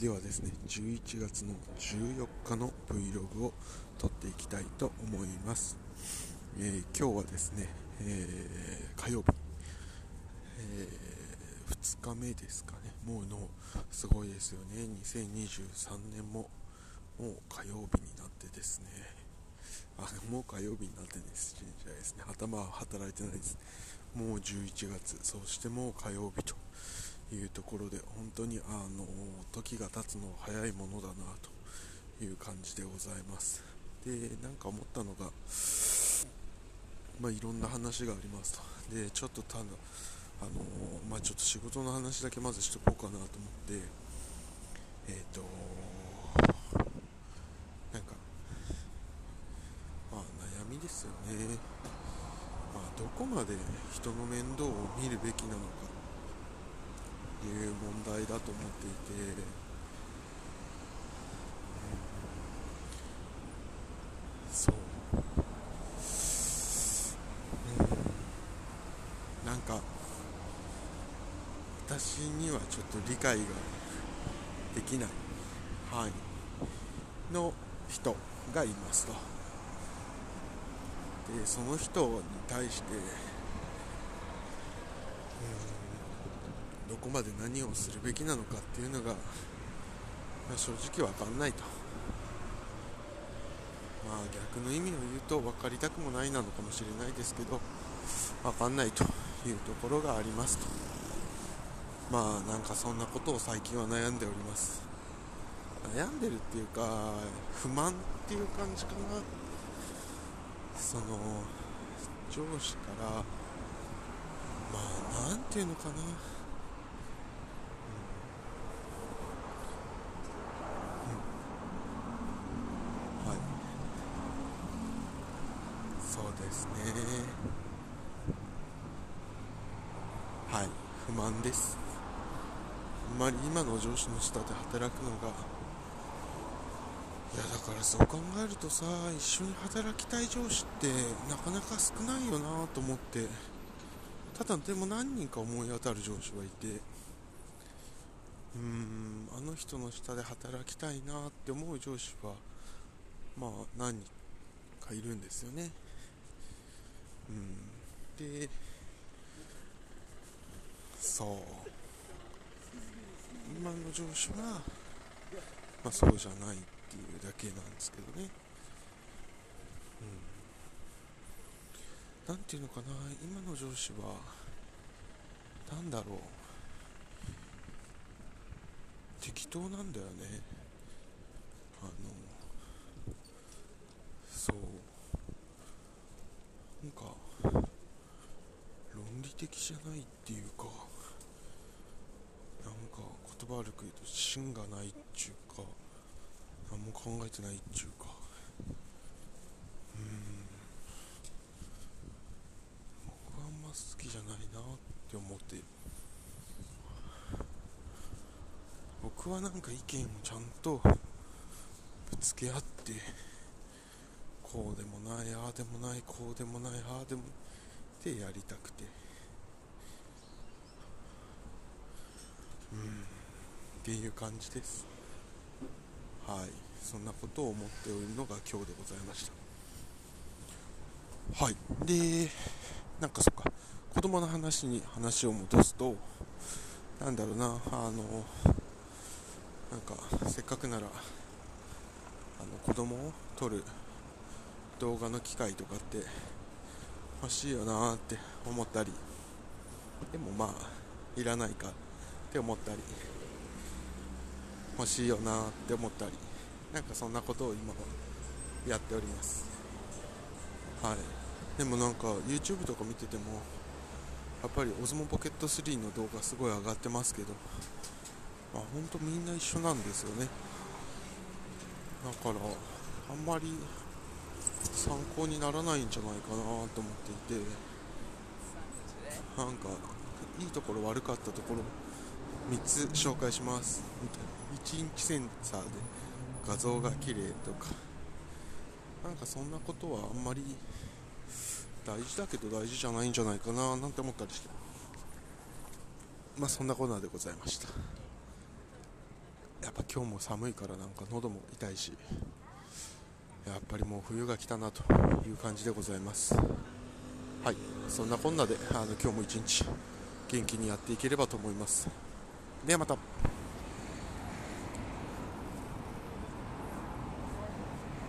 ではですね11月の14日の Vlog を撮っていきたいと思います、えー、今日はですね、えー、火曜日、えー、2日目ですかね。もうのすごいですよね。2023年ももう火曜日になってですね。あもう火曜日になってですじゃないですね頭は働いてないです。もう11月そしてもう火曜日と。いうところで本当にあの時が経つの早いものだなという感じでございます。でなんか思ったのがまあ、いろんな話がありますと。でちょっとただあのまあ、ちょっと仕事の話だけまずしとこうかなと思ってえっ、ー、となんかまあ悩みですよね。まあどこまで人の面倒を見るべきなのか。いう問題だと思っていて、うん、そう、うん、なんか私にはちょっと理解ができない範囲の人がいますと。でその人に対してうん。どこまで何をするべきなのかっていうのが、まあ、正直わかんないと。まあ逆の意味を言うと分かりたくもないなのかもしれないですけど分かんないというところがありますと。まあなんかそんなことを最近は悩んでおります。悩んでるっていうか不満っていう感じかな。その上司からまあ何ていうのかな。そうですね。はい。不満です。あんまり今の上司の下で働くのがいやだからそう考えるとさ一緒に働きたい上司ってなかなか少ないよなと思ってただでも何人か思い当たる上司はいてうーんあの人の下で働きたいなって思う上司はまあ何人かいるんですよね。うん、でそう。今の上司は、まあ、そうじゃないっていうだけなんですけどね。うん。なんていうのかな今の上司は何だろう。適当なんだよねあのそうなんか論理的じゃないっていうかなんか言葉悪く言うと芯がないっちゅうか何も考えてないっちゅうか。うん。僕はあんま好きじゃないなって思って僕はなんか意見をちゃんとぶつけ合ってこうでもないああでもないこうでもないああでもってやりたくて。うん。っていう感じです。はい。そんなことを思っておるのが今日でございました。はい。でなんかそっか。子供の話に話を戻すとなんだろうな。あのなんかせっかくならあの子供を取る動画の機会とかって欲しいよなって思ったり。でもまあいらないか。って思ったり欲しいよなって思ったりなんかそんなことを今はやっております。はい。でもなんか YouTube とか見ててもやっぱりオズモポケット3の動画すごい上がってますけどまあ本当みんな一緒なんですよね。だからあんまり参考にならないんじゃないかなと思っていてなんかいいところ悪かったところ3つ紹介します。1インチセンサーで画像が綺麗とか。なんかそんなことはあんまり大事だけど大事じゃないんじゃないかな。なんて思ったりして。まあそんなコーナーでございました。ややっぱ今日も寒いからなんか喉も痛いし。やっぱりもう冬が来たなという感じでございます。はい。そんなこんなであの今日も一日元気にやっていければと思います。ではまた。